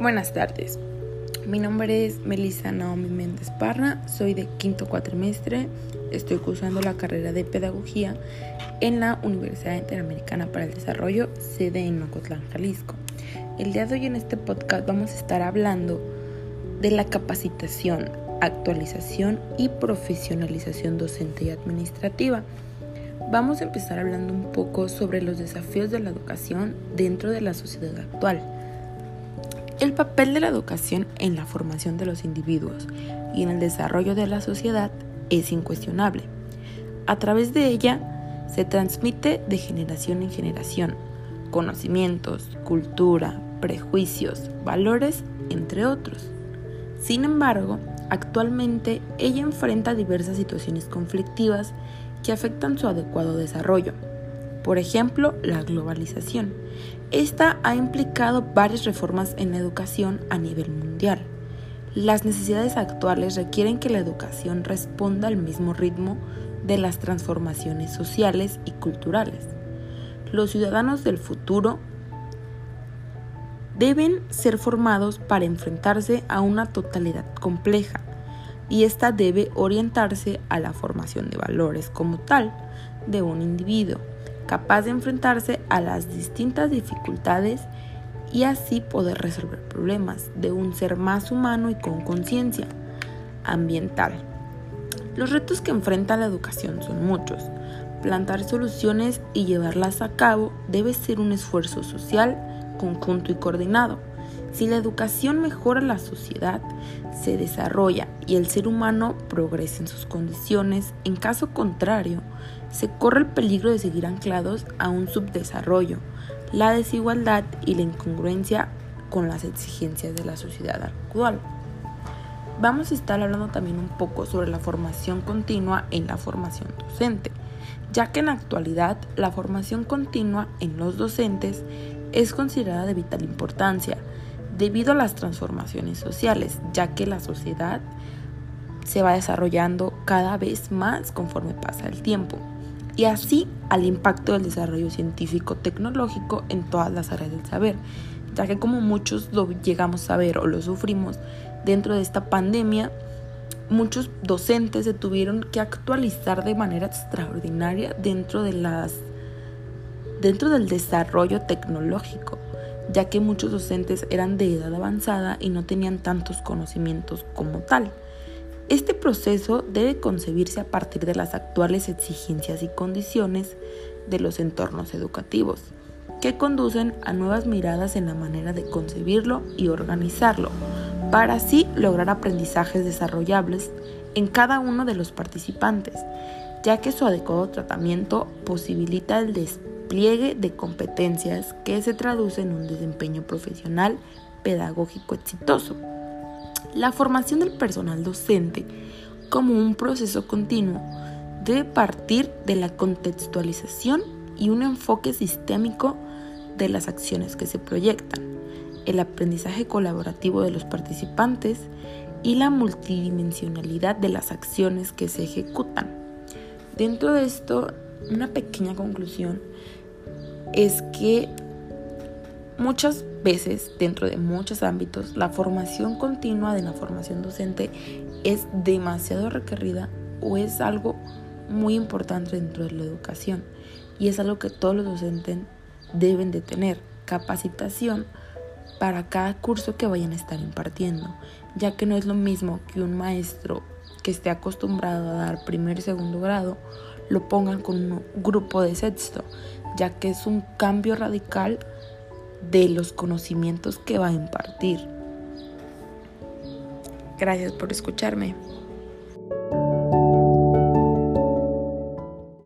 Buenas tardes. Mi nombre es Melissa Naomi Méndez Parra, soy de quinto cuatrimestre, estoy cursando la carrera de Pedagogía en la Universidad Interamericana para el Desarrollo, sede en Ocotlán, Jalisco. El día de hoy en este podcast vamos a estar hablando de la capacitación, actualización y profesionalización docente y administrativa. Vamos a empezar hablando un poco sobre los desafíos de la educación dentro de la sociedad actual. El papel de la educación en la formación de los individuos y en el desarrollo de la sociedad es incuestionable. A través de ella se transmite de generación en generación conocimientos, cultura, prejuicios, valores, entre otros. Sin embargo, actualmente ella enfrenta diversas situaciones conflictivas que afectan su adecuado desarrollo. Por ejemplo, la globalización. Esta ha implicado varias reformas en la educación a nivel mundial. Las necesidades actuales requieren que la educación responda al mismo ritmo de las transformaciones sociales y culturales. Los ciudadanos del futuro deben ser formados para enfrentarse a una totalidad compleja y esta debe orientarse a la formación de valores como tal de un individuo, capaz de enfrentarse a las distintas dificultades y así poder resolver problemas de un ser más humano y con conciencia ambiental. Los retos que enfrenta la educación son muchos. Plantar soluciones y llevarlas a cabo debe ser un esfuerzo social conjunto y coordinado. Si la educación mejora la sociedad, se desarrolla y el ser humano progresa en sus condiciones, en caso contrario, se corre el peligro de seguir anclados a un subdesarrollo, la desigualdad y la incongruencia con las exigencias de la sociedad actual. Vamos a estar hablando también un poco sobre la formación continua en la formación docente, ya que en la actualidad la formación continua en los docentes es considerada de vital importancia debido a las transformaciones sociales, ya que la sociedad se va desarrollando cada vez más conforme pasa el tiempo y así al impacto del desarrollo científico tecnológico en todas las áreas del saber, ya que como muchos lo llegamos a ver o lo sufrimos dentro de esta pandemia, muchos docentes se tuvieron que actualizar de manera extraordinaria dentro de las dentro del desarrollo tecnológico, ya que muchos docentes eran de edad avanzada y no tenían tantos conocimientos como tal. Este proceso debe concebirse a partir de las actuales exigencias y condiciones de los entornos educativos, que conducen a nuevas miradas en la manera de concebirlo y organizarlo, para así lograr aprendizajes desarrollables en cada uno de los participantes, ya que su adecuado tratamiento posibilita el despliegue de competencias que se traducen en un desempeño profesional pedagógico exitoso. La formación del personal docente como un proceso continuo debe partir de la contextualización y un enfoque sistémico de las acciones que se proyectan, el aprendizaje colaborativo de los participantes y la multidimensionalidad de las acciones que se ejecutan. Dentro de esto, una pequeña conclusión es que muchas veces, dentro de muchos ámbitos, la formación continua de la formación docente es demasiado requerida o es algo muy importante dentro de la educación. Y es algo que todos los docentes deben de tener, capacitación para cada curso que vayan a estar impartiendo, ya que no es lo mismo que un maestro que esté acostumbrado a dar primer y segundo grado lo pongan con un grupo de sexto, ya que es un cambio radical de los conocimientos que va a impartir. Gracias por escucharme.